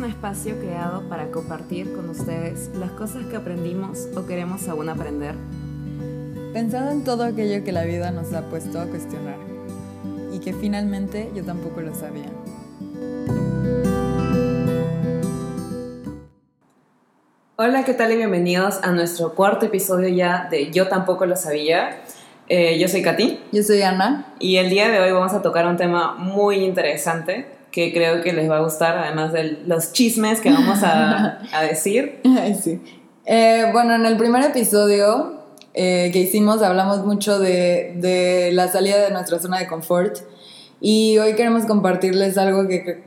un espacio creado para compartir con ustedes las cosas que aprendimos o queremos aún aprender. Pensando en todo aquello que la vida nos ha puesto a cuestionar y que finalmente yo tampoco lo sabía. Hola, ¿qué tal y bienvenidos a nuestro cuarto episodio ya de Yo tampoco lo sabía. Eh, yo soy Katy. Yo soy Ana. Y el día de hoy vamos a tocar un tema muy interesante que creo que les va a gustar, además de los chismes que vamos a, decir. sí. Eh, bueno, en el primer episodio eh, que hicimos hablamos mucho de, de, la salida de nuestra zona de confort y hoy queremos compartirles algo que,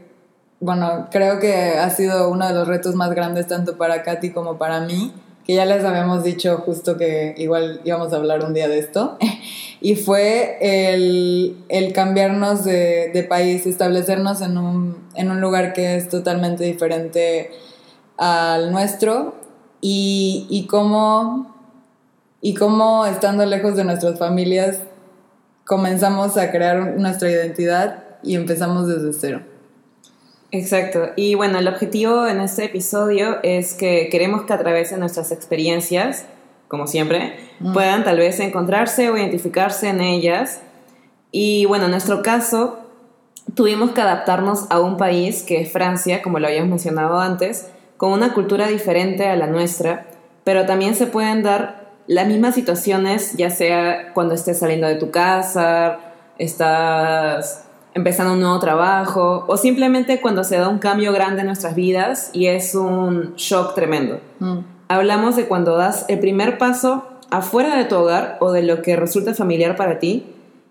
bueno, creo que ha sido uno de los retos más grandes tanto para Katy como para mí, que ya les habíamos dicho justo que igual íbamos a hablar un día de esto. Y fue el, el cambiarnos de, de, país, establecernos en un, en un, lugar que es totalmente diferente al nuestro y, y, cómo, y cómo estando lejos de nuestras familias comenzamos a crear nuestra identidad y empezamos desde cero. Exacto. Y bueno, el objetivo en este episodio es que queremos que a través de nuestras experiencias como siempre, mm. puedan tal vez encontrarse o identificarse en ellas. Y bueno, en nuestro caso, tuvimos que adaptarnos a un país que es Francia, como lo habíamos mencionado antes, con una cultura diferente a la nuestra, pero también se pueden dar las mismas situaciones, ya sea cuando estés saliendo de tu casa, estás empezando un nuevo trabajo o simplemente cuando se da un cambio grande en nuestras vidas y es un shock tremendo. Mm hablamos de cuando das el primer paso afuera de tu hogar o de lo que resulta familiar para ti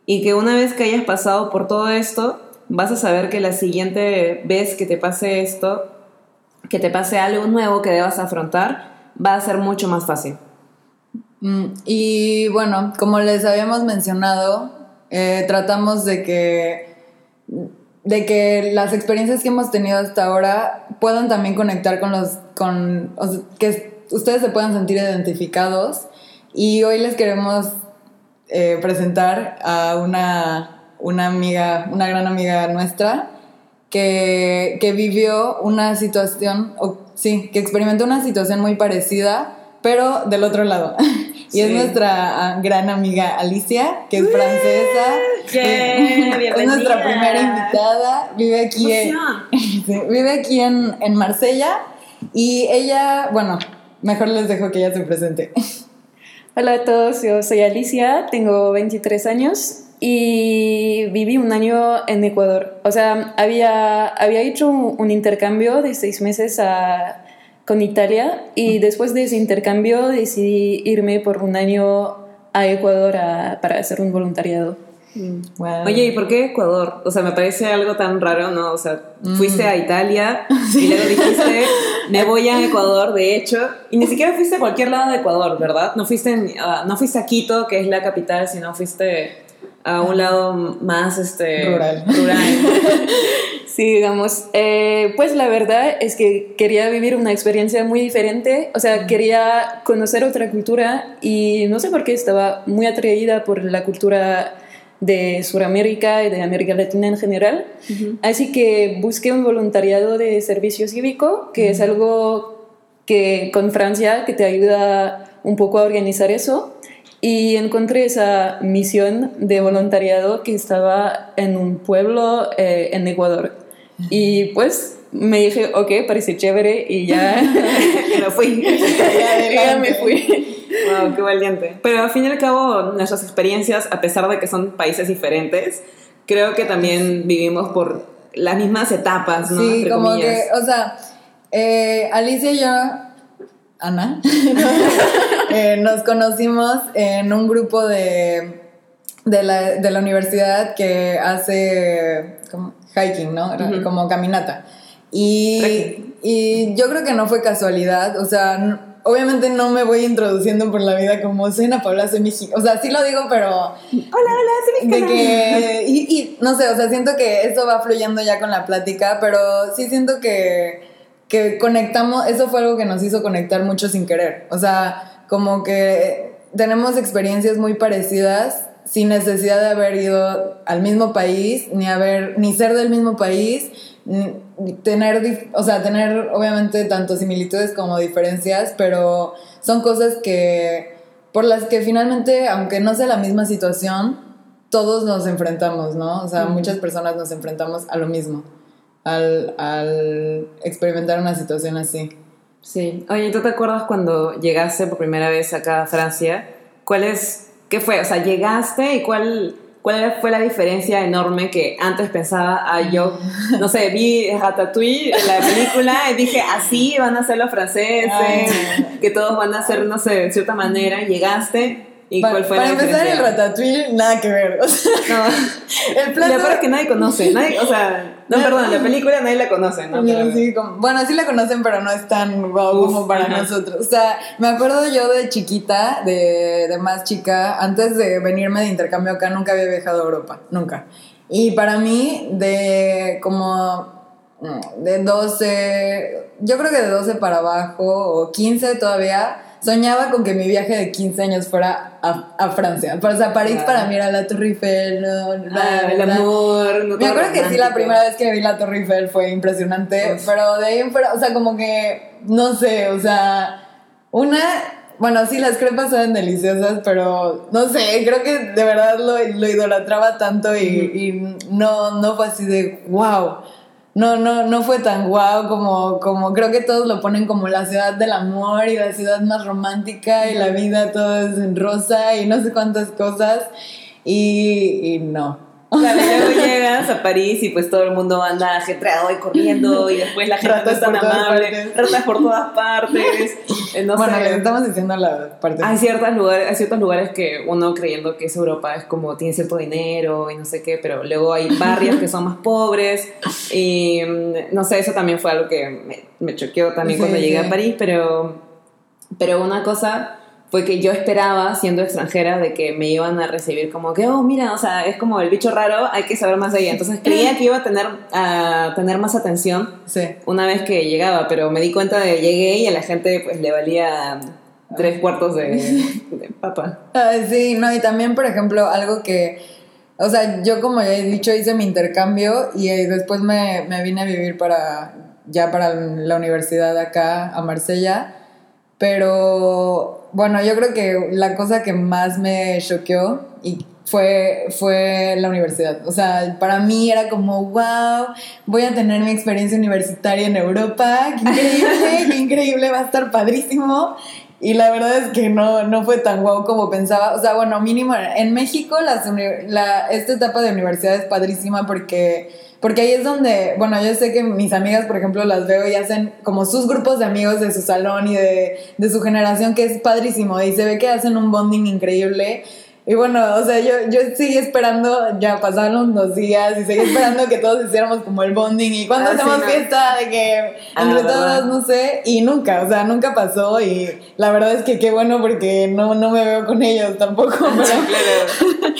y que una vez que hayas pasado por todo esto, vas a saber que la siguiente vez que te pase esto, que te pase algo nuevo que debas afrontar, va a ser mucho más fácil. Mm, y bueno, como les habíamos mencionado, eh, tratamos de que, de que las experiencias que hemos tenido hasta ahora puedan también conectar con los, con, que ustedes se puedan sentir identificados. Y hoy les queremos eh, presentar a una, una amiga, una gran amiga nuestra, que, que vivió una situación, o, sí, que experimentó una situación muy parecida, pero del otro lado. y es nuestra ah, gran amiga Alicia, que es francesa. es nuestra primera invitada. Vive aquí, en, vive aquí en, en Marsella. Y ella, bueno, Mejor les dejo que ella se presente. Hola a todos, yo soy Alicia, tengo 23 años y viví un año en Ecuador. O sea, había, había hecho un intercambio de seis meses con Italia y después de ese intercambio decidí irme por un año a Ecuador para hacer un voluntariado. Oye, ¿y por qué Ecuador? O sea, me parece algo tan raro, ¿no? O sea, fuiste a mm. Italia y luego dijiste, me voy a Ecuador, de hecho, y ni siquiera fuiste a cualquier lado de Ecuador, ¿verdad? No fuiste, no fuiste a Quito, que es la capital, sino fuiste a un lado más este, rural. rural. Sí, digamos, eh, pues la verdad es que quería vivir una experiencia muy diferente, o sea, quería conocer otra cultura y no sé por qué estaba muy atraída por la cultura de Sudamérica y de América Latina en general. Así que busqué un voluntariado de servicio cívico, que es algo que con Francia que te ayuda un poco a organizar eso. Y encontré esa misión de voluntariado que estaba en un pueblo eh, en Ecuador. Y pues me dije, ok, parece chévere y ya me fui. ya me fui. Wow, qué valiente. Pero al fin y al cabo, nuestras experiencias, a pesar de que son países diferentes, creo que también vivimos por las mismas etapas, ¿no? Sí, como que, o sea, eh, Alicia y yo, Ana, eh, nos conocimos en un grupo de, de, la, de la universidad que hace como hiking, ¿no? Como caminata. Y, y yo creo que no fue casualidad, o sea obviamente no me voy introduciendo por la vida como soy Ana Paula, soy mexicana. O sea, sí lo digo, pero. Hola, hola, soy mexicana. De que. Y, no sé, o sea, siento que eso va fluyendo ya con la plática, pero sí siento que, que conectamos. Eso fue algo que nos hizo conectar mucho sin querer. O sea, como que tenemos experiencias muy parecidas sin necesidad de haber ido al mismo país, ni haber, ni ser del mismo país, tener, o sea, tener obviamente tanto similitudes como diferencias, pero son cosas que, por las que finalmente, aunque no sea la misma situación, todos nos enfrentamos, ¿no? O sea, muchas personas nos enfrentamos a lo mismo, al, al experimentar una situación así. Sí. Oye, ¿tú te acuerdas cuando llegaste por primera vez acá a Francia? ¿Cuál es, qué fue? O sea, llegaste y cuál, cuál fue la diferencia enorme que antes pensaba, ah, yo, no sé, vi Ratatouille, la película, y dije, así van a ser los franceses, Ay. que todos van a ser, no sé, de cierta manera. Llegaste y Pa- cuál fue para la empezar, el ratatouille, nada que ver. O sea, No, el plato... la verdad es que nadie conoce, nadie, o sea, no, perdón, la película nadie la conoce, ¿no? Sí, como- bueno, sí la conocen, pero no es tan Uf, como para nosotros. O sea, me acuerdo yo de chiquita, de, de más chica, antes de venirme de intercambio acá, nunca había viajado a Europa, nunca. Y para mí, de como mm, de 12, yo creo que de 12 para abajo, o 15 todavía, soñaba con que mi viaje de 15 años fuera a, a Francia. O sea, París para mí era la Torre Eiffel, no, Ah, el amor. no Me acuerdo que sí, la primera vez que vi la Torre Eiffel fue impresionante, Uf. pero de ahí en fuera, o sea, como que, no sé, o sea, una, bueno, sí, las crepas saben deliciosas, pero no sé, creo que de verdad lo, lo idolatraba tanto y, y no, no fue así de wow. No, no, no fue tan guau como, como creo que todos lo ponen como la ciudad del amor y la ciudad más romántica y la vida todo es en rosa y no sé cuántas cosas y, y no. Claro, y luego llegas a París y pues todo el mundo anda ajetreado y corriendo y después la gente no es tan amable, ratas por todas partes, eh, no bueno, sé. les estamos diciendo la parte. Hay, ciertos lugares, hay ciertos lugares que uno creyendo que es Europa es como tiene cierto dinero y no sé qué, pero luego hay barrios que son más pobres y mm, no sé, eso también fue algo que me, me choqueó también Sí, cuando llegué sí. a París, pero, pero una cosa fue que yo esperaba, siendo extranjera, de que me iban a recibir como que, oh, mira, o sea, es como el bicho raro, hay que saber más de ella. Entonces creía que iba a tener, a tener más atención Sí. una vez que llegaba, pero me di cuenta de llegué y a la gente pues le valía tres cuartos de, de papa. Ah, sí, no, y también, por ejemplo, algo que, o sea, yo como ya he dicho, hice mi intercambio y eh, después me, me vine a vivir para, ya para la universidad acá, a Marsella, pero bueno, yo creo que la cosa que más me choqueó y fue, fue la universidad. O sea, para mí era como, wow, voy a tener mi experiencia universitaria en Europa, qué increíble, qué increíble, va a estar padrísimo. Y la verdad es que no, no fue tan guau como pensaba. O sea, bueno, mínimo en México las la, esta etapa de universidad es padrísima porque, porque ahí es donde, bueno, yo sé que mis amigas, por ejemplo, las veo y hacen como sus grupos de amigos de su salón y de, de su generación, que es padrísimo. Y se ve que hacen un bonding increíble. Y bueno, o sea, yo, yo seguí esperando, ya pasaron los días y seguí esperando que todos hiciéramos como el bonding y cuando Ah, sí, hacemos no. fiesta de que Ah, entre ¿verdad? todos, no sé, y nunca, o sea, nunca pasó y la verdad es que qué bueno porque no, no me veo con ellos tampoco, pero,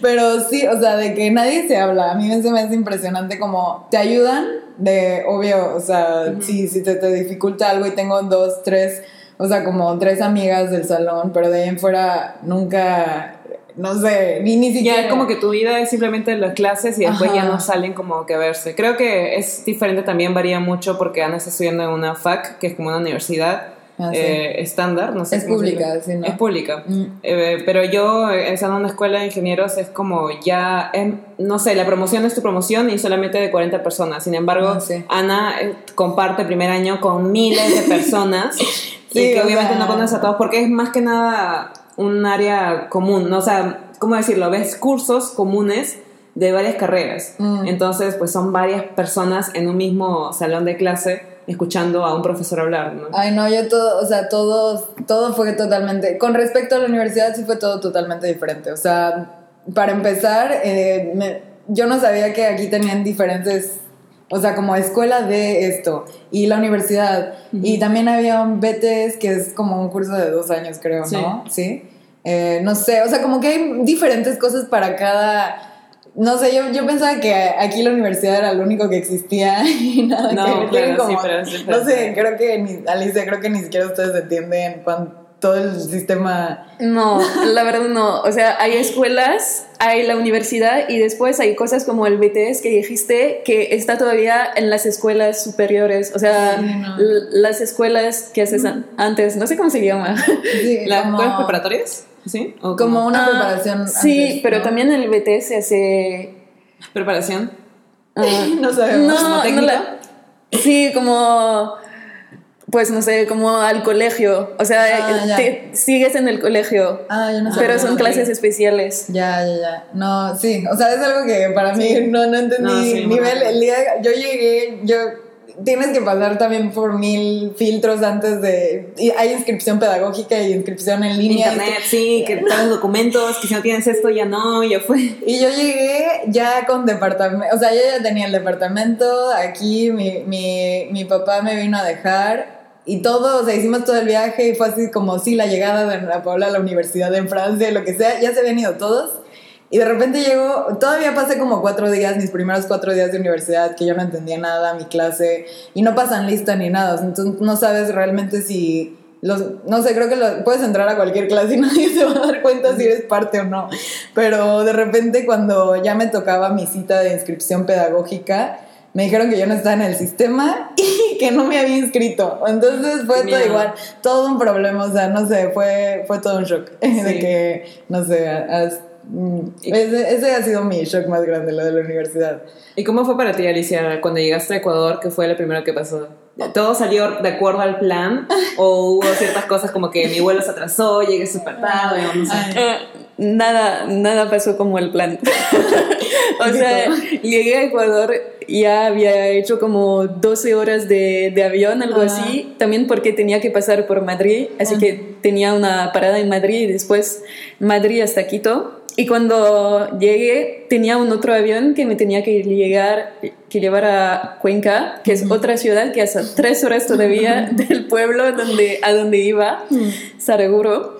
pero sí, o sea, de que nadie se habla, a mí se me hace impresionante como te ayudan de, obvio, o sea, si, si te, te dificulta algo y tengo dos, tres, o sea, como tres amigas del salón, pero de ahí en fuera nunca, no sé, ni, ni siquiera... Ya como que tu vida es simplemente las clases y después ya no salen como que a verse. Creo que es diferente también, varía mucho porque Ana está estudiando en una FAC, que es como una universidad Ah, sí. eh, estándar, no sé Es pública, sí, ¿no? Es pública. Mm. Eh, pero yo, estando en una escuela de ingenieros, es como ya, no sé, la promoción es tu promoción y solamente de 40 personas. Sin embargo, Ah, sí. Ana eh, comparte primer año con miles de personas Sí, y que obviamente sea- no conoces a todos porque es más que nada un área común, ¿no? O sea, ¿cómo decirlo? Ves cursos comunes de varias carreras. Mm. Entonces, pues son varias personas en un mismo salón de clase escuchando a un profesor hablar, ¿no? Ay, no, yo todo, o sea, todo, todo fue totalmente, con respecto a la universidad sí fue todo totalmente diferente. O sea, para empezar, eh, me- yo no sabía que aquí tenían diferentes, o sea, como escuela de esto y la universidad. Y también había un BTS que es como un curso de dos años, creo, ¿no? Sí. Eh, no sé, o sea, como que hay diferentes cosas para cada... No sé, yo, yo pensaba que aquí la universidad era lo único que existía y nada No, que claro, Tienen sí, pero es no sé, creo que ni, Alicia, creo que ni siquiera ustedes entienden cuán todo el sistema. No, la verdad no. O sea, hay escuelas, hay la universidad y después hay cosas como el BTS que dijiste que está todavía en las escuelas superiores. O sea, Sí, no. l- las escuelas que haces an- antes, no sé cómo se llama. Sí, ¿Las como, escuelas preparatorias? ¿Sí? ¿O como una Ah, preparación. Sí, pero ¿no? también el BTS hace. ¿Preparación? ah, No sabemos. no, no técnica? la- sí, como. Pues no sé, como al colegio. O sea, Ah, ya. te- sigues en el colegio. Ah, yo no sé. pero son clases especiales. Ya, ya, ya. No, sí. O sea, es algo que para mí no, no entendí. No, sí, nivel, el día, yo llegué, yo. Tienes que pasar también por mil filtros antes de. y hay inscripción pedagógica y inscripción en línea. Internet, sí, que traes documentos, que si no tienes esto ya no, ya fue. Y yo llegué ya con departamento, o sea, yo ya tenía el departamento, aquí mi, mi, mi papá me vino a dejar y todo, o sea, hicimos todo el viaje y fue así como sí, la llegada de la Paula a la universidad en Francia, lo que sea, ya se habían ido todos. Y de repente llegó, todavía pasé como cuatro días, mis primeros cuatro días de universidad, que yo no entendía nada, mi clase, y no pasan lista ni nada, entonces no sabes realmente si los, no sé, creo que lo- puedes entrar a cualquier clase y nadie se va a dar cuenta si eres parte o no. Pero de repente cuando ya me tocaba mi cita de inscripción pedagógica, me dijeron que yo no estaba en el sistema y que no me había inscrito. Entonces fue todo igual, todo un problema, o sea, no sé, fue, fue todo un shock. De Sí. que, no sé, has- ese, ese ha sido mi shock más grande, lo de la universidad. ¿Y cómo fue para ti, Alicia, cuando llegaste a Ecuador? ¿Qué fue lo primero que pasó? ¿Todo salió de acuerdo al plan? ¿O hubo ciertas cosas como que mi vuelo se atrasó, llegué súper tarde? o no sé? Nada, nada pasó como el plan. o sea, llegué a Ecuador, ya había hecho como 12 horas de, de avión, algo Ah. así, también porque tenía que pasar por Madrid, así Ah. que tenía una parada en Madrid y después Madrid hasta Quito. Y cuando llegué tenía un otro avión que me tenía que llegar, que llevar a Cuenca, que es otra ciudad que hace tres horas todavía del pueblo donde, a donde iba, Saraguro.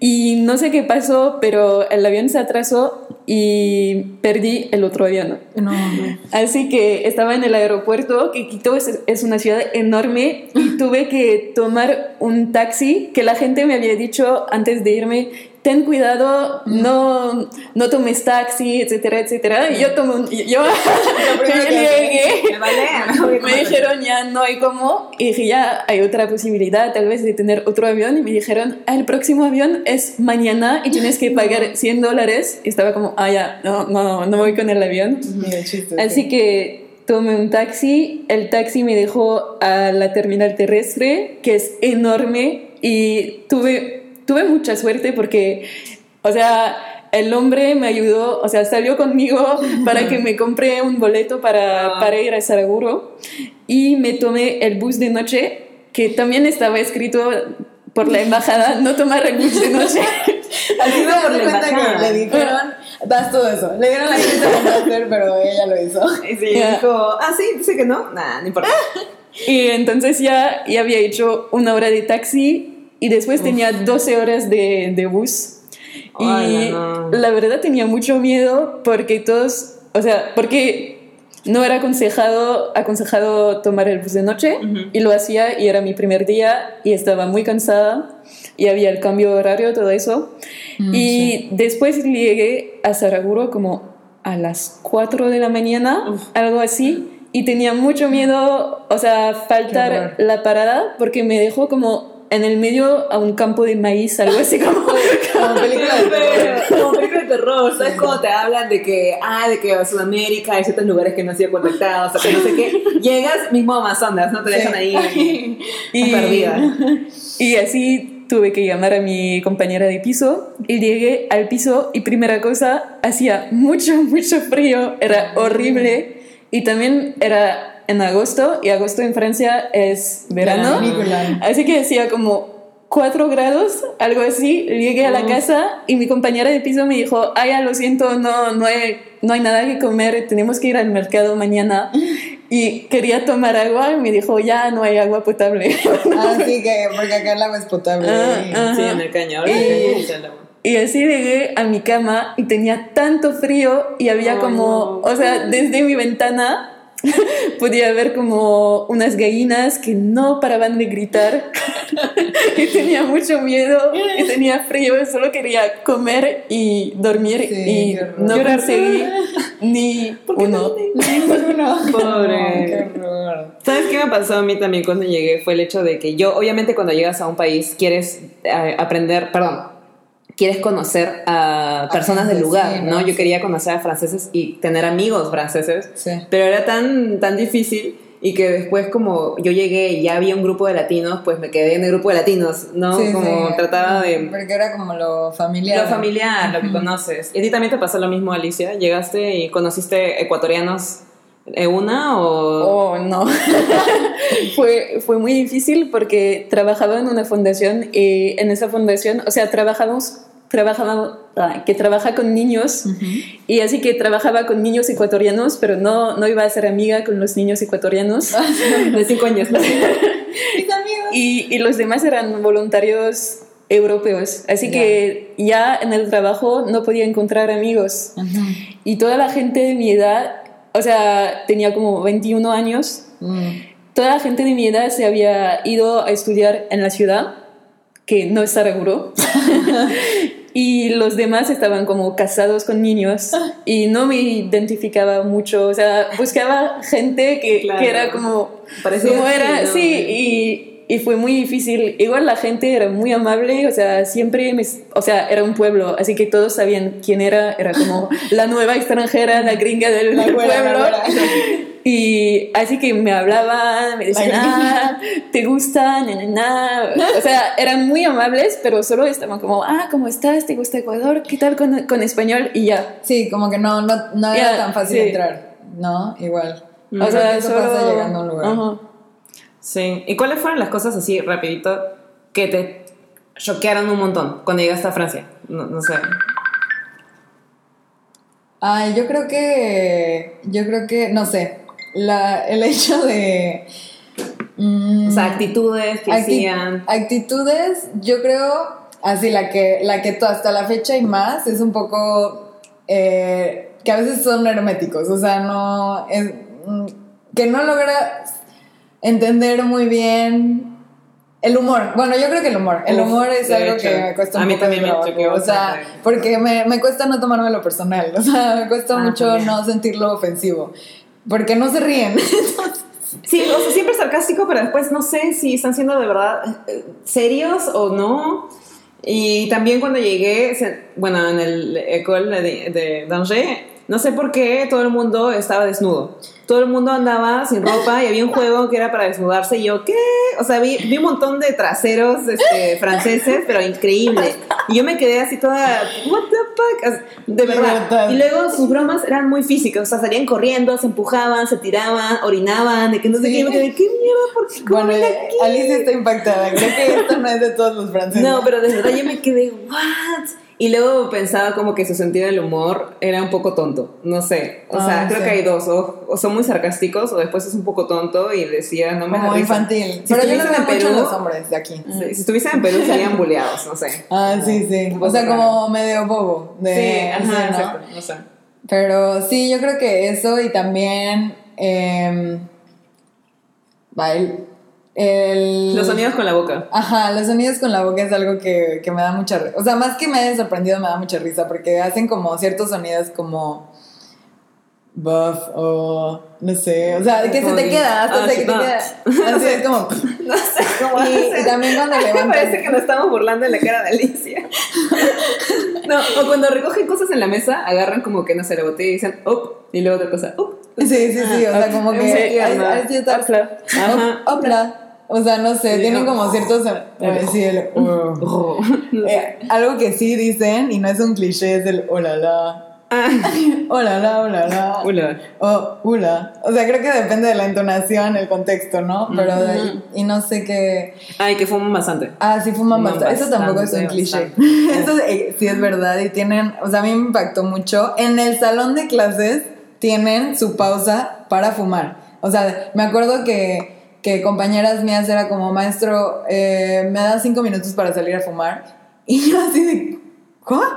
Y no sé qué pasó, pero el avión se atrasó y perdí el otro avión. No. Así que estaba en el aeropuerto, que Quito es, es una ciudad enorme, y tuve que tomar un taxi que la gente me había dicho antes de irme, ten cuidado, no, no tomes taxi, etcétera, etcétera. Y yo tomé un... Yo, que llegué, Me vale. me dijeron ya no hay cómo y dije ya hay otra posibilidad tal vez de tener otro avión y me dijeron "Ah, el próximo avión es mañana y tienes que pagar 100 dólares y estaba como ah ya no no no, no voy con el avión chiste. así sí. que tomé un taxi el taxi me dejó a la terminal terrestre que es enorme y tuve tuve mucha suerte porque o sea el hombre me ayudó, o sea, salió conmigo para que me compré un boleto para, Ah. para ir a Saraguro y me tomé el bus de noche, que también estaba escrito por la embajada, no tomar el bus de noche. Así me por di la cuenta que embajada. le dijeron, das todo eso. Le dieron la lista de hacer, pero ella lo hizo. Y sí, Ya. dijo, ah, sí, dice que no, nada, no importa. Y entonces ya, ya había hecho una hora de taxi y después tenía 12 horas de, de bus. Y Ala, no. la verdad tenía mucho miedo porque todos, o sea, porque no era aconsejado, aconsejado tomar el bus de noche y lo hacía y era mi primer día y estaba muy cansada y había el cambio horario, todo eso. Mm, y después llegué a Saraguro como a las 4 de la mañana, Uf. algo así, y tenía mucho miedo, o sea, faltar la parada porque me dejó como en el medio a un campo de maíz, algo así como... Como película de terror. Como película de terror, ¿sabes? Cuando te hablan de que, ah, de que Sudamérica hay ciertos lugares que no han sido contactados, o que no sé qué, llegas mismo a Amazonas, ¿no? Te dejan ahí Y- perdida. Y así tuve que llamar a mi compañera de piso y llegué al piso y primera cosa, hacía mucho, mucho frío, era horrible y también era en agosto y agosto en Francia es verano. Así que hacía como 4 grados, algo así. Llegué a la casa y mi compañera de piso me dijo, ay, lo siento, no, no, hay, no hay nada que comer, tenemos que ir al mercado mañana. Y quería tomar agua y me dijo, ya no hay agua potable. Así que, porque acá el agua es potable. Ah. Sí, en el ahora Y- así llegué a mi cama y tenía tanto frío y había como, no. o sea, desde mi ventana podía ver como unas gallinas que no paraban de gritar y tenía mucho miedo y tenía frío, solo quería comer y dormir Sí, y no conseguí ni uno. Pobre. qué. ¿Sabes qué me pasó a mí también cuando llegué? Fue el hecho de que yo, obviamente, cuando llegas a un país, quieres eh, aprender, perdón, quieres conocer a personas del lugar, ¿no? Yo quería conocer a franceses y tener amigos franceses, Sí. pero era tan, tan difícil y que después como yo llegué y ya había un grupo de latinos, pues me quedé en el grupo de latinos, ¿no? Sí, como sí. trataba de... Porque era como lo familiar. Lo familiar, lo que conoces. ¿Y a ti también te pasó lo mismo, Alicia? ¿Llegaste y conociste ecuatorianos de una o...? Oh, no. fue, fue muy difícil porque trabajaba en una fundación y en esa fundación, o sea, trabajamos, trabajaba, ah, que trabaja con niños y así que trabajaba con niños ecuatorianos, pero no, no iba a ser amiga con los niños ecuatorianos. de cinco años. Mis amigos. y, y los demás eran voluntarios europeos, así Ya. que ya en el trabajo no podía encontrar amigos. Ujú. Y toda la gente de mi edad, o sea, tenía como 21 años, Mm. toda la gente de mi edad se había ido a estudiar en la ciudad, que no está seguro. y los demás estaban como casados con niños y no me identificaba mucho, o sea, buscaba gente que, Claro. que era como, Parecía como así, era, ¿no? sí, y, y fue muy difícil. Igual la gente era muy amable, o sea, siempre, me, o sea, era un pueblo, así que todos sabían quién era, era como la nueva extranjera, la gringa del, La la pueblo. Y así que me hablaban, me decían, ah, ¿te gusta? Na, na, na". O sea, eran muy amables, pero solo estaban como, ah, ¿cómo estás? ¿Te gusta Ecuador? ¿Qué tal con, con español? Y ya. Sí, como que no, no, no era Ya, tan fácil sí. entrar, ¿no? Igual. O sea, eso solo... pasa llegando a un lugar. Ajá. Sí. ¿Y cuáles fueron las cosas así, rapidito, que te choquearon un montón cuando llegaste a Francia? No, no sé. Ay, yo creo que. Yo creo que. No sé. La, el hecho de. mm, O sea, actitudes que acti- hacían. Actitudes, yo creo. Así, la que, la que tú hasta la fecha y más es un poco. eh, que a veces son herméticos. O sea, no. es- mm, que no logras entender muy bien. El humor. Bueno, yo creo que el humor. El Uf, humor es algo hecho. que me cuesta A un mí poco también de me choqueó O sea, porque me, me cuesta no tomármelo personal. O sea, me cuesta Ah, mucho también. no sentirlo ofensivo. Porque no se ríen. Sí, o sea, siempre sarcástico, pero después no sé si están siendo de verdad eh, serios o no. Y también cuando llegué, bueno, en el école de, de Danger, no sé por qué todo el mundo estaba desnudo. Todo el mundo andaba sin ropa y había un juego que era para desnudarse. Y yo, ¿qué? O sea, vi, vi un montón de traseros este, franceses, pero increíble. Y yo me quedé así toda, ¿What the fuck? De verdad. Y luego sus bromas eran muy físicas. O sea, salían corriendo, se empujaban, se tiraban, orinaban, de que no sé Sí. qué. Y me quedé, ¿qué mierda? ¿Por qué? ¿Cómo bueno, aquí? Alicia está impactada. Creo que esto no es de todos los franceses. No, pero de verdad yo me quedé, ¿what? Y luego pensaba como que su sentido del humor era un poco tonto, no sé. O sea, Ah, creo sí. que hay dos, o, o son muy sarcásticos o después es un poco tonto y decía, no me Como infantil. Si pero yo veo en Perú, los hombres de aquí. Sí, si estuviesen en Perú serían bulleados, no sé. Ah, sí, sí. O sea, raro. como medio bobo. De, sí, ajá, sí, ¿no? exacto, no sé. Pero sí, yo creo que eso y también. Eh, el, Los sonidos con la boca. Ajá, los sonidos con la boca es algo que, que me da mucha risa. O sea, más que me haya sorprendido, me da mucha risa porque hacen como ciertos sonidos como. Buff o no sé, o sea, que se te que- queda, hasta ah, se te queda. Así es como. No sé cómo Y, y también cuando Me levantan. parece que nos estamos burlando en la cara de Alicia. No, o cuando recogen cosas en la mesa, agarran como que, no sé, la botella y dicen, up, y luego otra cosa, up. Sí, sí, sí, o sea, como que. Opla. O sea, no sé, Sí, tienen como ciertos. sí, el. uh. Oh. Eh, algo que sí dicen, y no es un cliché, es el hola la. Ah, Hola la, hola la. hola. O hula. O sea, creo que depende de la entonación, el contexto, ¿no? Pero de ahí, y no sé qué. Ay, que fuman bastante. Ah, sí fuman Fuman bastante. Eso tampoco es un cliché. Eso eh, sí es verdad. Y tienen, o sea, a mí me impactó mucho. En el salón de clases tienen su pausa para fumar. O sea, me acuerdo que, que compañeras mías era como, maestro, eh, me da cinco minutos para salir a fumar. Y yo así de, ¿Cómo?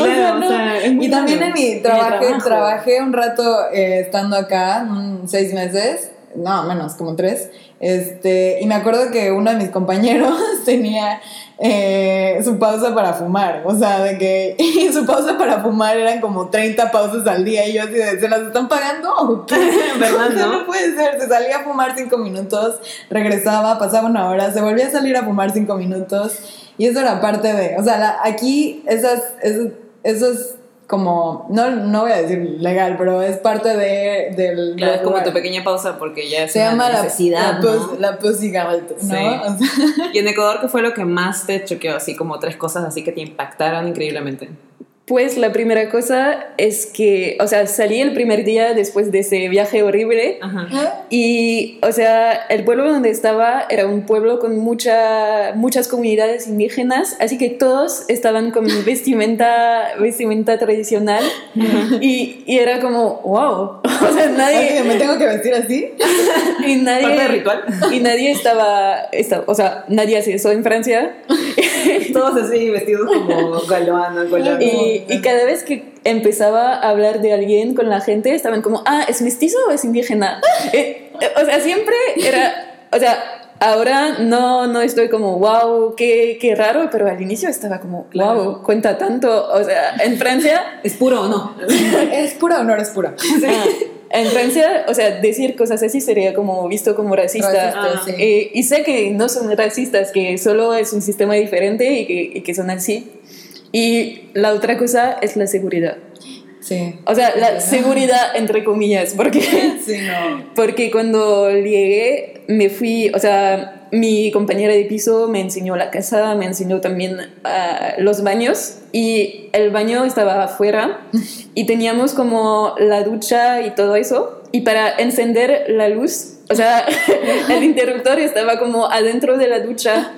O sea, Claro, o no. sea, y también en mi trabajé, trabajé un rato eh, estando acá, seis meses, no, menos, como tres. Este, y me acuerdo que uno de mis compañeros tenía eh, su pausa para fumar. O sea, de que y su pausa para fumar eran como 30 pausas al día. Y yo así de, ¿se las están pagando o qué? ¿Verdad, O sea, no? no puede ser. Se salía a fumar cinco minutos, regresaba, pasaba una hora, se volvía a salir a fumar cinco minutos. Y eso era parte de. O sea, la- aquí esas, esas, eso es como. No, no voy a decir legal, pero es parte de, del. Claro, es como tu pequeña pausa porque ya es Se una llama la, necesidad, la, ¿no? la galt, ¿no? Sí. O sea, Y en Ecuador, ¿qué fue lo que más te choqueó? Así como tres cosas así que te impactaron increíblemente. Pues la primera cosa es que, o sea, salí el primer día después de ese viaje horrible Ajá. y, o sea, el pueblo donde estaba era un pueblo con mucha, muchas comunidades indígenas, así que todos estaban con vestimenta, vestimenta tradicional y, y era como, wow, o sea, nadie, ¿Me tengo que vestir así? y nadie, Parte del ritual. y nadie estaba, estaba, o sea, nadie hace eso en Francia. Todos así vestidos como galoanos, galoanos. Y, y cada vez que empezaba a hablar de alguien con la gente, estaban como, ah, ¿es mestizo o es indígena? Eh, eh, o sea, siempre era, o sea, ahora no, no estoy como, wow, qué, qué raro, pero al inicio estaba como, wow, Claro. cuenta tanto. O sea, en Francia, ¿Es puro o no? ¿Es pura o no eres pura? ah, en Francia, o sea, decir cosas así sería como visto como racista. Racista, Ah. sí. Eh, y sé que no son racistas, que solo es un sistema diferente y que, y que son así. Y la otra cosa es la seguridad. Sí. O sea, la seguridad entre comillas, porque, Sí, no. porque cuando llegué me fui, o sea, mi compañera de piso me enseñó la casa, me enseñó también ah, los baños y el baño estaba afuera y teníamos como la ducha y todo eso y para encender la luz, o sea, el interruptor estaba como adentro de la ducha.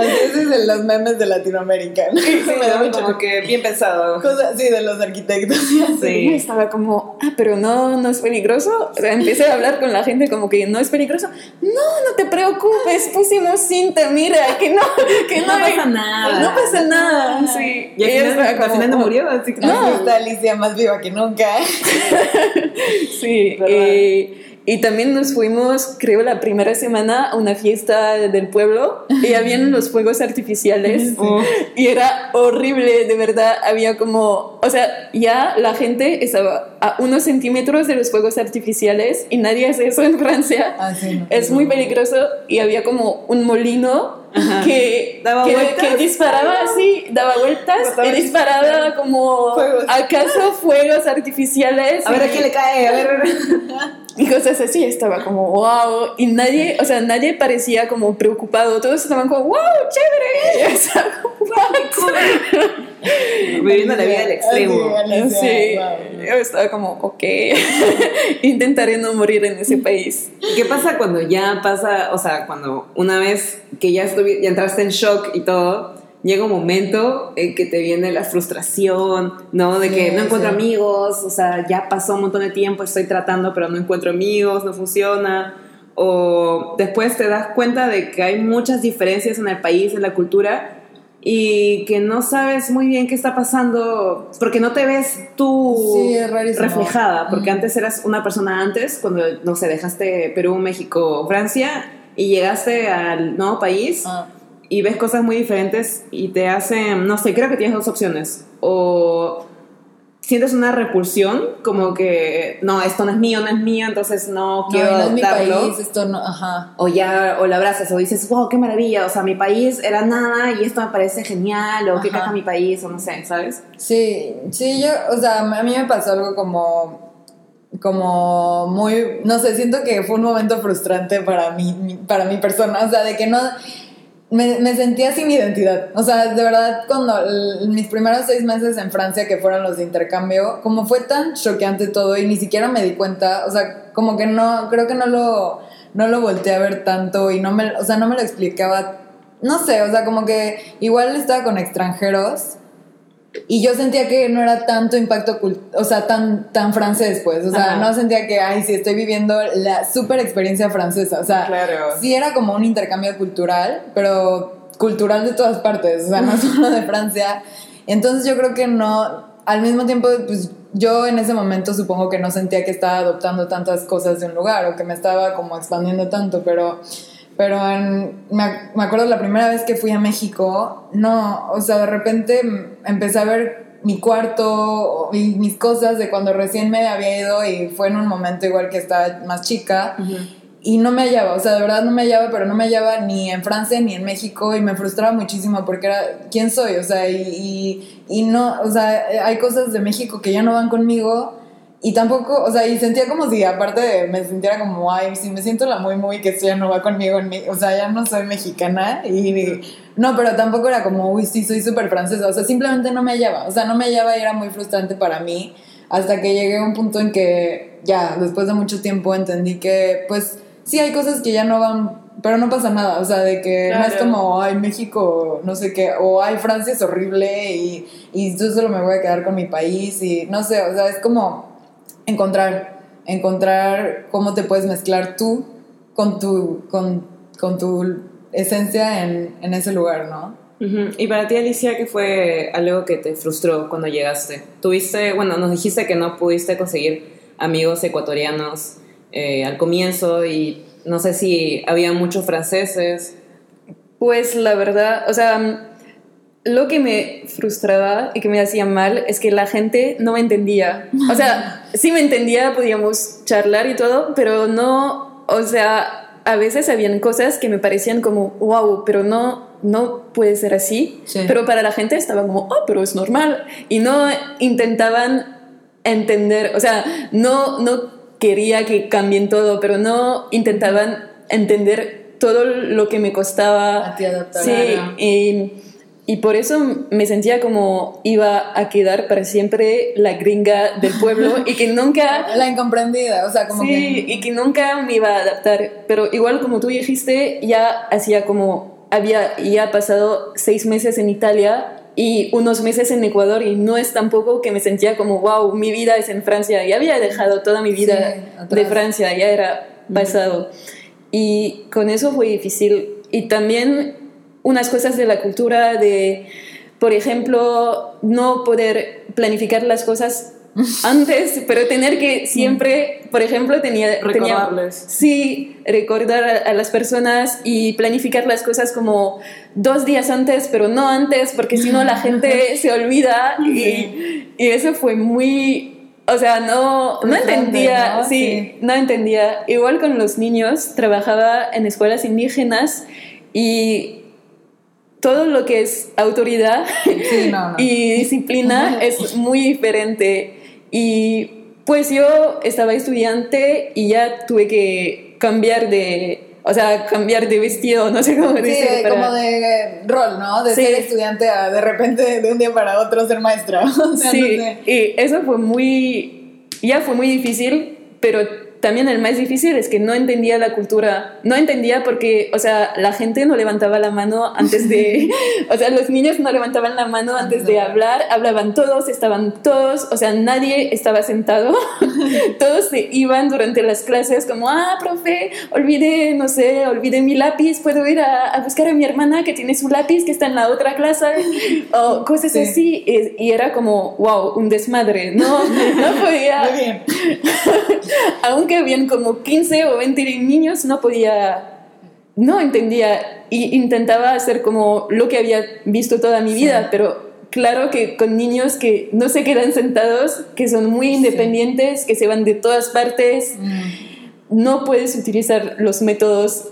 Así es de los memes de Latinoamérica. ¿no? Sí, me da mucho como que bien pensado. Cosas así de los arquitectos. Y estaba como, ah, pero no, no es peligroso. O sea, empecé a hablar con la gente como que no es peligroso. No, no te preocupes, pusimos cinta, mira, que no, que no, No hay- pasa nada. No pasa nada. Sí. Y al final, al no murió, así que Así está Alicia más viva que nunca. Sí. ¿Verdad? eh, y también nos fuimos, creo, la primera semana a una fiesta del pueblo y habían los fuegos artificiales. Oh. Y era horrible, de verdad. Había como, o sea, ya la gente estaba a unos centímetros de los fuegos artificiales y nadie hace eso en Francia. Ah, sí, no. Es muy peligroso y había como un molino Ajá. que, ¿Daba que, que disparaba así, daba vueltas y disparaba como Fuegos. acaso fuegos artificiales. A ver a quién le cae, a ver. y cosas así, estaba como, wow, y nadie, o sea, nadie parecía como preocupado, todos estaban como, wow, chévere, estaba como, "What?". Viviendo la vida al extremo. Sí, wow. yo estaba como, ok, intentaré no morir en ese país. ¿Y ¿Qué pasa cuando ya pasa, o sea, cuando una vez que ya, ya entraste en shock y todo, llega un momento en que te viene la frustración, ¿no? De que Sí, no encuentro sí. amigos, o sea, ya pasó un montón de tiempo, estoy tratando, pero no encuentro amigos, no funciona. O después te das cuenta de que hay muchas diferencias en el país, en la cultura, y que no sabes muy bien qué está pasando, porque no te ves tú Sí, reflejada, porque Mm. antes eras una persona antes, cuando, no sé, dejaste Perú, México, Francia, y llegaste al nuevo país Ah. Y ves cosas muy diferentes y te hacen, no sé, creo que tienes dos opciones. O sientes una repulsión, como que, no, esto no es mío, no es mío, entonces no No, quiero no es mi país, esto no, ajá. O ya, o lo abrazas, o dices, wow, qué maravilla, o sea, mi país era nada y esto me parece genial, o qué caja mi país, o no sé, ¿sabes? Sí, sí, yo, o sea, a mí me pasó algo como, como muy, no sé, siento que fue un momento frustrante para mí, para mi persona, o sea, de que no, me, me sentía sin identidad, o sea, de verdad, cuando mis primeros seis meses en Francia, que fueron los de intercambio, como fue tan choqueante todo y ni siquiera me di cuenta, o sea, como que no, creo que no lo, no lo volteé a ver tanto y no me, o sea, no me lo explicaba, no sé, o sea, como que igual estaba con extranjeros. Y yo sentía que no era tanto impacto, o sea, tan, tan francés, pues. O sea, Ajá. no sentía que, ay, sí, estoy viviendo la super experiencia francesa. O sea, Claro. sí era como un intercambio cultural, pero cultural de todas partes, o sea, no solo de Francia. Entonces yo creo que no, al mismo tiempo, pues yo en ese momento supongo que no sentía que estaba adoptando tantas cosas de un lugar o que me estaba como expandiendo tanto, pero, pero me, me acuerdo la primera vez que fui a México, no, o sea, de repente empecé a ver mi cuarto y mis cosas de cuando recién me había ido y fue en un momento igual que estaba más chica. Y no me hallaba, o sea, de verdad no me hallaba, pero no me hallaba ni en Francia ni en México y me frustraba muchísimo porque era, ¿quién soy? O sea, y, y, no, o sea, hay cosas de México que ya no van conmigo y tampoco, o sea, y sentía como si aparte me sintiera como, ay, si me siento la muy, muy que esto ya no va conmigo, en o sea, ya no soy mexicana y no, pero tampoco era como, uy, sí, soy súper francesa. O sea, simplemente no me hallaba. O sea, no me hallaba y era muy frustrante para mí. Hasta que llegué a un punto en que ya, después de mucho tiempo, entendí que, pues, sí hay cosas que ya no van, pero no pasa nada. O sea, de que no es como, ay, México, no sé qué, o ay, Francia es horrible y, y yo solo me voy a quedar con mi país y no sé, o sea, es como encontrar, encontrar cómo te puedes mezclar tú con tu, con, con tu esencia en, en ese lugar, ¿no? Y para ti, Alicia, ¿qué fue algo que te frustró cuando llegaste? Tuviste, bueno, nos dijiste que no pudiste conseguir amigos ecuatorianos eh, al comienzo y no sé si había muchos franceses. Pues la verdad, o sea, lo que me frustraba y que me hacía mal es que la gente no me entendía. O sea, sí me entendía, podíamos charlar y todo, pero no, o sea, a veces habían cosas que me parecían como, wow, pero no, no puede ser así. Pero para la gente estaba como, oh, pero es normal. Y no intentaban entender, o sea, no, no quería que cambien todo, pero no intentaban entender todo lo que me costaba. A ti adaptar. Sí, y y por eso me sentía como iba a quedar para siempre la gringa del pueblo y que nunca... La incomprendida, o sea, como sí, y que nunca me iba a adaptar. Pero igual como tú dijiste, ya hacía como... Había ya pasado seis meses en Italia y unos meses en Ecuador y no es tampoco que me sentía como, wow, mi vida es en Francia. Ya había dejado toda mi vida de Francia, ya era pasado. Y con eso fue difícil. Y también unas cosas de la cultura de, por ejemplo, no poder planificar las cosas antes, pero tener que siempre, por ejemplo, tenía... Recordarles. sí, recordar a, las personas y planificar las cosas como dos días antes, pero no antes, porque si no la gente se olvida y, y, eso fue muy... O sea, no, no entendía, sí, no entendía. Igual con los niños, trabajaba en escuelas indígenas y todo lo que es autoridad y disciplina es muy diferente. Y pues yo estaba estudiante y ya tuve que cambiar de, o sea, cambiar de vestido, no sé cómo sí, decir. como de rol, ¿no? De ser estudiante a de repente de un día para otro ser maestra. sí, y eso fue muy, ya fue muy difícil, pero también el más difícil es que no entendía la cultura. No entendía porque, o sea, la gente no levantaba la mano antes de. o sea, los niños no levantaban la mano antes de hablar. Hablaban todos, estaban todos. O sea, nadie estaba sentado. todos se iban durante las clases, como, ah, profe, olvidé, no sé, olvidé mi lápiz. Puedo ir a, buscar a mi hermana que tiene su lápiz que está en la otra clase. o cosas así. Y, era como, wow, un desmadre. No, no podía. Muy bien. Aún que habían como 15 o 20 niños, no podía, no entendía y intentaba hacer como lo que había visto toda mi vida, pero claro que con niños que no se quedan sentados, que son muy independientes, que se van de todas partes, mm. no puedes utilizar los métodos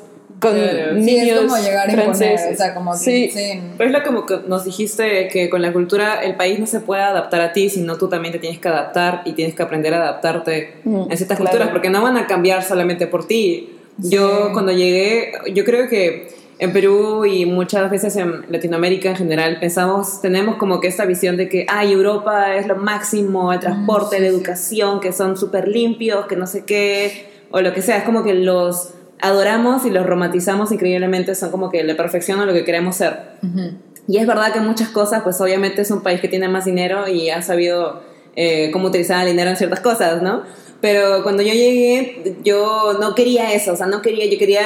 con niños como llegar franceses. o sea, como sí. Pero es lo como que nos dijiste que con la cultura el país no se puede adaptar a ti, sino tú también te tienes que adaptar y tienes que aprender a adaptarte mm, en ciertas culturas, porque no van a cambiar solamente por ti. Yo cuando llegué, yo creo que en Perú y muchas veces en Latinoamérica en general pensamos, tenemos como que esta visión de que, ay, Europa es lo máximo, el transporte, la educación, que son súper limpios, que no sé qué, o lo que sea, es como que los adoramos y los romantizamos increíblemente, son como que la perfección a lo que queremos ser. Y es verdad que muchas cosas, pues obviamente es un país que tiene más dinero y ha sabido eh, cómo utilizar el dinero en ciertas cosas, ¿no? Pero cuando yo llegué, yo no quería eso, o sea, no quería, yo quería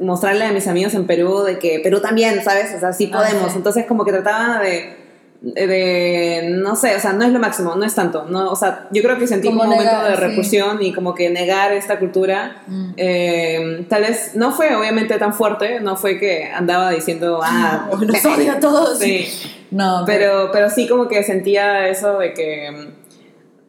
mostrarle a mis amigos en Perú de que Perú también, ¿sabes? O sea, sí Ah, podemos. sí. Entonces como que trataba de, de, no sé, o sea, no es lo máximo, no es tanto. No, o sea, yo creo que sentí Como un momento negar, de sí. repulsión y como que negar esta cultura. Mm. eh, tal vez no fue obviamente tan fuerte, no fue que andaba diciendo, ah, Los odio a todos. Sí, No, pero, pero sí como que sentía eso de que,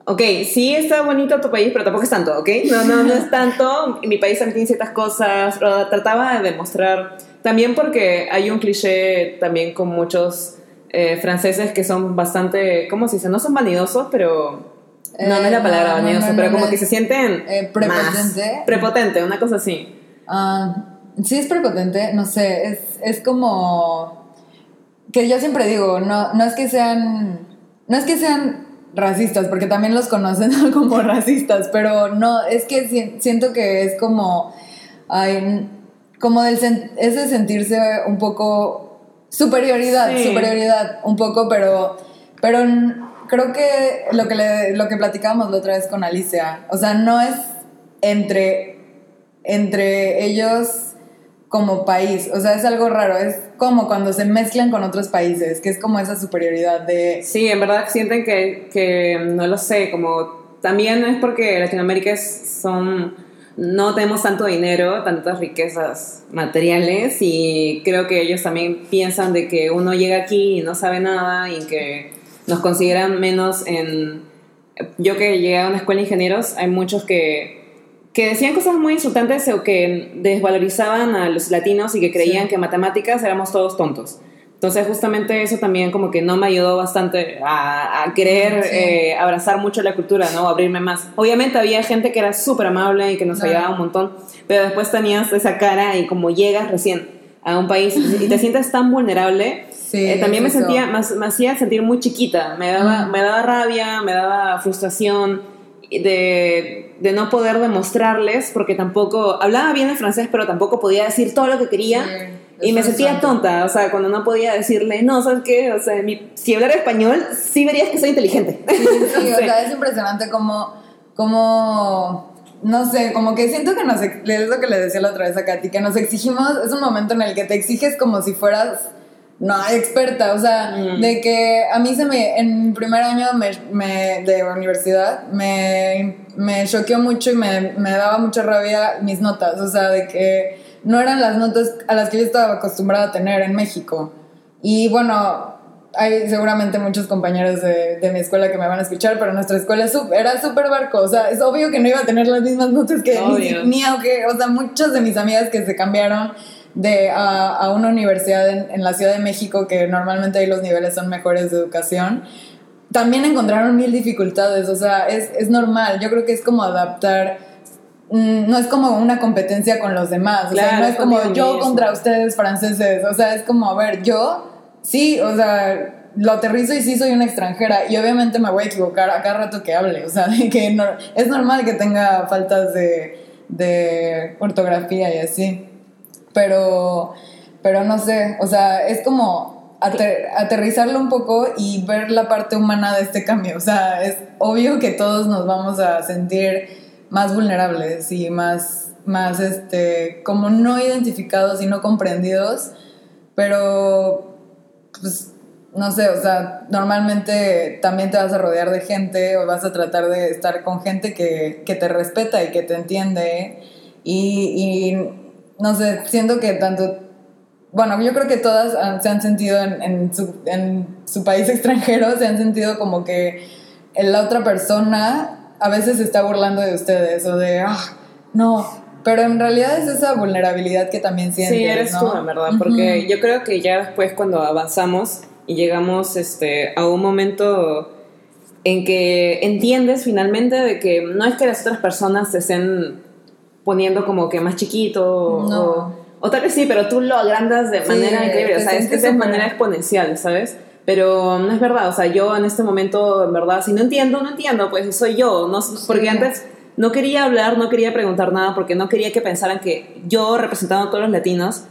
ok, sí está bonito tu país, pero tampoco es tanto, ¿ok? No, no, no es tanto. Mi país también tiene ciertas cosas, trataba de demostrar, también porque hay un cliché también con muchos eh, franceses que son bastante, ¿cómo se dice? No son vanidosos, pero... No, no es la Eh, palabra no, no, pero como es, que se sienten eh, más prepotente. prepotente, una cosa así. Ah, sí es prepotente, no sé, es, es como que yo siempre digo, no, no es que sean, no es que sean racistas, porque también los conocen como racistas, pero no, es que si- siento que es como, ay, como del ese sentirse un poco superioridad, Sí. superioridad, un poco, pero, pero creo que lo que le, lo que platicábamos la otra vez con Alicia, o sea, no es entre entre ellos como país. O sea, es algo raro. Es como cuando se mezclan con otros países, que es como esa superioridad de... Sí, en verdad sienten que, que no lo sé, como también es porque Latinoamérica es- son, no tenemos tanto dinero, tantas riquezas materiales y creo que ellos también piensan de que uno llega aquí y no sabe nada y que nos consideran menos en... Yo que llegué a una escuela de ingenieros, hay muchos que, que decían cosas muy insultantes o que desvalorizaban a los latinos y que creían Sí. que en matemáticas éramos todos tontos. Entonces justamente eso también como que no me ayudó bastante a, a querer Sí. eh, abrazar mucho la cultura, ¿no? Abrirme más. Obviamente había gente que era súper amable y que nos Claro. ayudaba un montón, pero después tenías esa cara y como llegas recién a un país y te sientes tan vulnerable, Sí, eh, también me es eso. sentía, me, me hacía sentir muy chiquita, me daba, me daba rabia, me daba frustración de, de no poder demostrarles, porque tampoco, hablaba bien el francés, pero tampoco podía decir todo lo que quería. Sí, Y me sentía tonta, o sea, cuando no podía decirle, no, ¿sabes qué? O sea, mi- si hablara español, sí verías que soy inteligente. Sí, sí, o sea, es impresionante como, como, no sé, como que siento que nos, es lo que le decía la otra vez a Katy, que nos exigimos, es un momento en el que te exiges como si fueras, no, experta, o sea, Mm. de que a mí se me, en mi primer año me, me- de universidad, me, me choqueó mucho y me, me daba mucha rabia mis notas, o sea, de que no eran las notas a las que yo estaba acostumbrada a tener en México. Y bueno, hay seguramente muchos compañeros de, de mi escuela que me van a escuchar, pero nuestra escuela era súper barco. O sea, es obvio que no iba a tener las mismas notas que ni, ni aunque, o sea, muchas de mis amigas que se cambiaron de a, a una universidad en, en la Ciudad de México, que normalmente ahí los niveles son mejores de educación, también encontraron mil dificultades. O sea, es, es normal. Yo creo que es como adaptar. Mm, No es como una competencia con los demás. O sea, no es como yo mismo. contra ustedes franceses. O sea, es como, a ver, yo sí, o sea, lo aterrizo y sí soy una extranjera. Y obviamente me voy a equivocar a cada rato que hable. O sea, que no, es normal que tenga faltas de, de ortografía y así. Pero, pero no sé, o sea, es como ater- aterrizarlo un poco y ver la parte humana de este cambio. O sea, es obvio que todos nos vamos a sentir más vulnerables y más, más este, como no identificados y no comprendidos, pero pues no sé, o sea, normalmente también te vas a rodear de gente o vas a tratar de estar con gente que, que te respeta y que te entiende. Y, y, no sé, siento que tanto, bueno, yo creo que todas han- se han sentido en, en su, en su país extranjero, se han sentido como que la otra persona a veces se está burlando de ustedes o de, ah, no. Pero en realidad es esa vulnerabilidad que también sientes. Sí, eres ¿no? tú, en verdad, porque yo creo que ya después cuando avanzamos y llegamos este, a un momento en que entiendes finalmente de que no es que las otras personas te estén poniendo como que más chiquito No. o, o tal vez sí, pero tú lo agrandas de Sí, manera increíble, o sea, es, de manera exponencial, ¿sabes? Pero no es verdad, o sea, yo en este momento, en verdad, si no entiendo, no entiendo, pues soy yo, no, porque antes no quería hablar, no quería preguntar nada, porque no quería que pensaran que yo, representando a todos los latinos,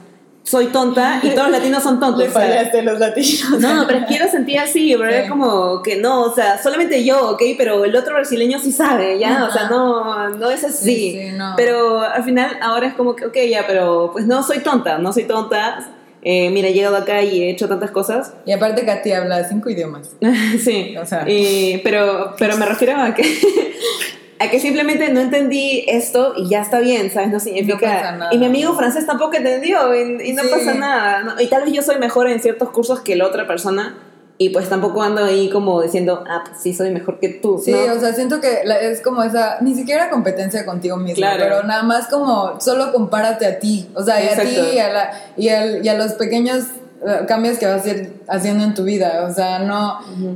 soy tonta y todos los latinos son tontos. Le o sea, fallaste los latinos. no, pero es lo sentía así, pero Sí. era como que no, o sea, solamente yo, ¿ok? Pero el otro brasileño sí sabe, ¿ya? O sea, no, no es así. Sí, sí, no. Pero al final ahora es como que, ok, ya, pero pues no soy tonta, no soy tonta. Eh, mira, he llegado acá y he hecho tantas cosas. Y aparte Katy habla cinco idiomas. sí, O sea. Y- pero, pero me refiero a que, a que simplemente no entendí esto y ya está bien, ¿sabes? No significa... No pasa nada. Y mi amigo francés tampoco entendió y, y no Sí. pasa nada. ¿no? Y tal vez yo soy mejor en ciertos cursos que la otra persona y pues tampoco ando ahí como diciendo, ah, pues sí, soy mejor que tú. Sí, ¿no? o sea, siento que es como esa, ni siquiera competencia contigo mismo, Claro. pero nada más como solo compárate a ti, o sea, y a ti y a, la, y, al- y a los pequeños eh, cambios que vas a ir haciendo en tu vida, o sea, no... Mm,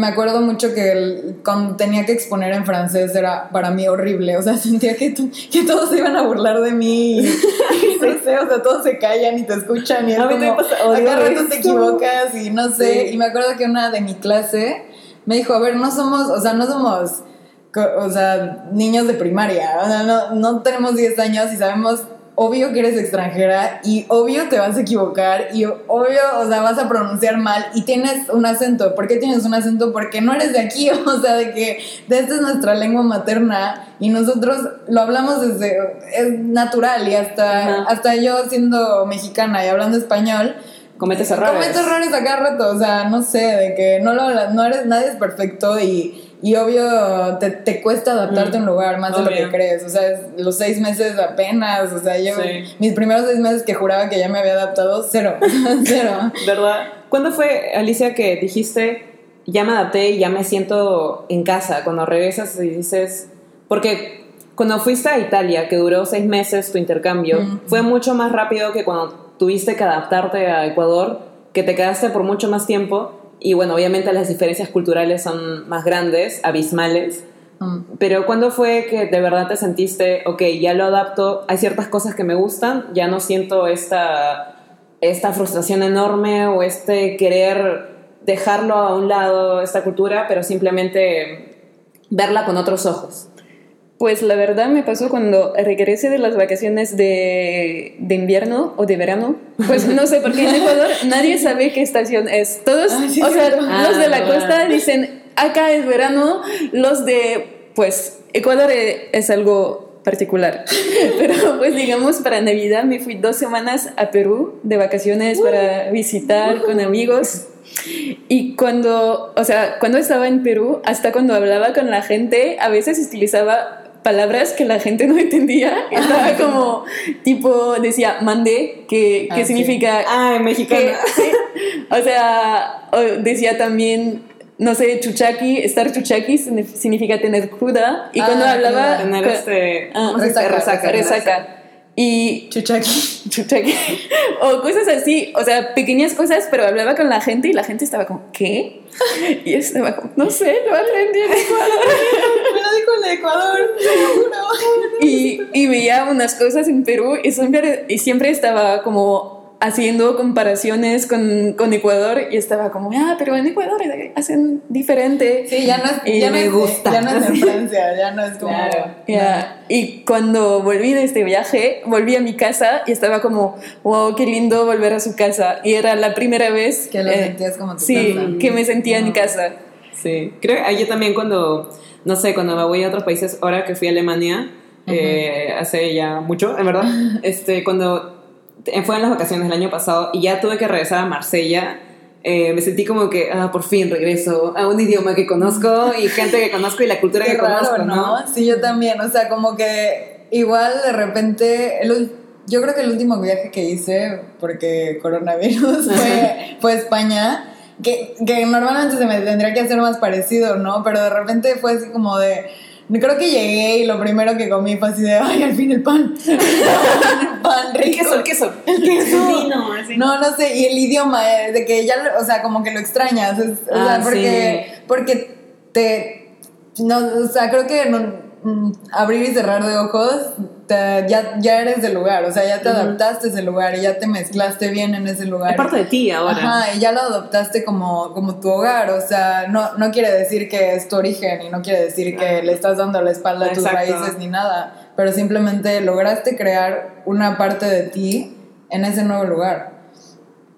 Me acuerdo mucho que el- cuando tenía que exponer en francés era para mí horrible, o sea, sentía que, que todos se iban a burlar de mí, y, no sé, o sea, todos se callan y te escuchan y es A mí como, pasa, a cada rato te equivocas y no sé, Sí. y me acuerdo que una de mi clase me dijo, a ver, no somos, o sea, no somos, o sea, niños de primaria, o sea, no, no tenemos 10 años y sabemos, obvio que eres extranjera y obvio te vas a equivocar y obvio, o sea, vas a pronunciar mal y tienes un acento. ¿Por qué tienes un acento? Porque no eres de aquí, o sea, de que esta es nuestra lengua materna y nosotros lo hablamos desde, es natural y hasta, hasta yo siendo mexicana y hablando español, Cometes errores. Cometo errores a cada rato, o sea, no sé, de que no, lo, no eres, nadie es perfecto y, y obvio te, te cuesta adaptarte a un lugar más de lo que crees, o sea, los seis meses apenas, o sea, yo, Sí. mis primeros seis meses que juraba que ya me había adaptado, cero, cero. ¿Verdad? ¿Cuándo fue, Alicia, que dijiste, ya me adapté y ya me siento en casa? Cuando regresas y dices, porque cuando fuiste a Italia, que duró seis meses tu intercambio, Mm. fue mucho más rápido que cuando tuviste que adaptarte a Ecuador, que te quedaste por mucho más tiempo. Y bueno, obviamente las diferencias culturales son más grandes, abismales. Mm. Pero ¿cuándo fue que de verdad te sentiste, ok, ya lo adapto, hay ciertas cosas que me gustan, ya no siento esta, esta frustración enorme o este querer dejarlo a un lado, esta cultura, pero simplemente verla con otros ojos? Pues la verdad me pasó cuando regresé de las vacaciones de, de invierno o de verano. Pues no sé, porque en Ecuador nadie sabe qué estación es. Todos, Ah, sí, o sea, los de Ah, la verdad. costa dicen, acá es verano, los de, pues, Ecuador e- es algo particular. Pero pues digamos, para Navidad me fui dos semanas a Perú de vacaciones para visitar con amigos. Y cuando, o sea, cuando estaba en Perú, hasta cuando hablaba con la gente, a veces utilizaba palabras que la gente no entendía. Estaba como, tipo, decía mande, que, que Ah, sí. significa... Ay, que- mexicana. sí. O sea, decía también, no sé, chuchaqui, estar chuchaqui signi- significa tener cruda. Y cuando Ah, hablaba... cruda. Tener este... Ah, ¿cómo se dice? resaca, resaca. resaca. Y Chuchaki. chuchaqui. o cosas así, o sea, pequeñas cosas, pero hablaba con la gente y la gente estaba como, ¿qué? Y estaba como, no sé, lo aprendí en Ecuador. De Ecuador, seguro. Y, y veía unas cosas en Perú y siempre, y siempre estaba como haciendo comparaciones con, con Ecuador y estaba como, ah, pero en Ecuador hacen diferente. Sí, ya no es, Y ya no me es, gusta. ya no es en Francia, ya no es como... Claro. Ya, Y cuando volví de este viaje, volví a mi casa y estaba como, wow, qué lindo volver a su casa. Y era la primera vez Que lo eh, sentías como tu sí, casa. que me sentía en Ah. casa. Sí, creo que yo también cuando, no sé, cuando me voy a otros países, ahora que fui a Alemania, eh, hace ya mucho, en verdad, este, cuando fue en las vacaciones el año pasado y ya tuve que regresar a Marsella, eh, me sentí como que, ah, por fin regreso a un idioma que conozco y gente que conozco y la cultura Qué que conozco, raro, ¿no? Sí, yo también. O sea, como que igual de repente. el yo creo que el último viaje que hice, porque coronavirus, fue, fue España. Que, que normalmente se me tendría que hacer más parecido, ¿no? Pero de repente fue así como de. Creo que llegué y lo primero que comí fue así de, ay, al fin el pan. el pan El rico. queso, el queso. El queso. Sí, no, así. No, no sé, y el idioma, eh, de que ya, lo- o sea, como que lo extrañas, es- o Ah, sea, porque, sí. porque te, no, o sea, creo que no, abrir y cerrar de ojos, te- ya, ya eres del lugar, o sea, ya te adaptaste a ese lugar y ya te mezclaste bien en ese lugar. Es parte de ti ahora. Ajá, y ya lo adoptaste como, como tu hogar, o sea, no, no quiere decir que es tu origen y no quiere decir que le estás dando la espalda a tus raíces ni nada, pero simplemente lograste crear una parte de ti en ese nuevo lugar.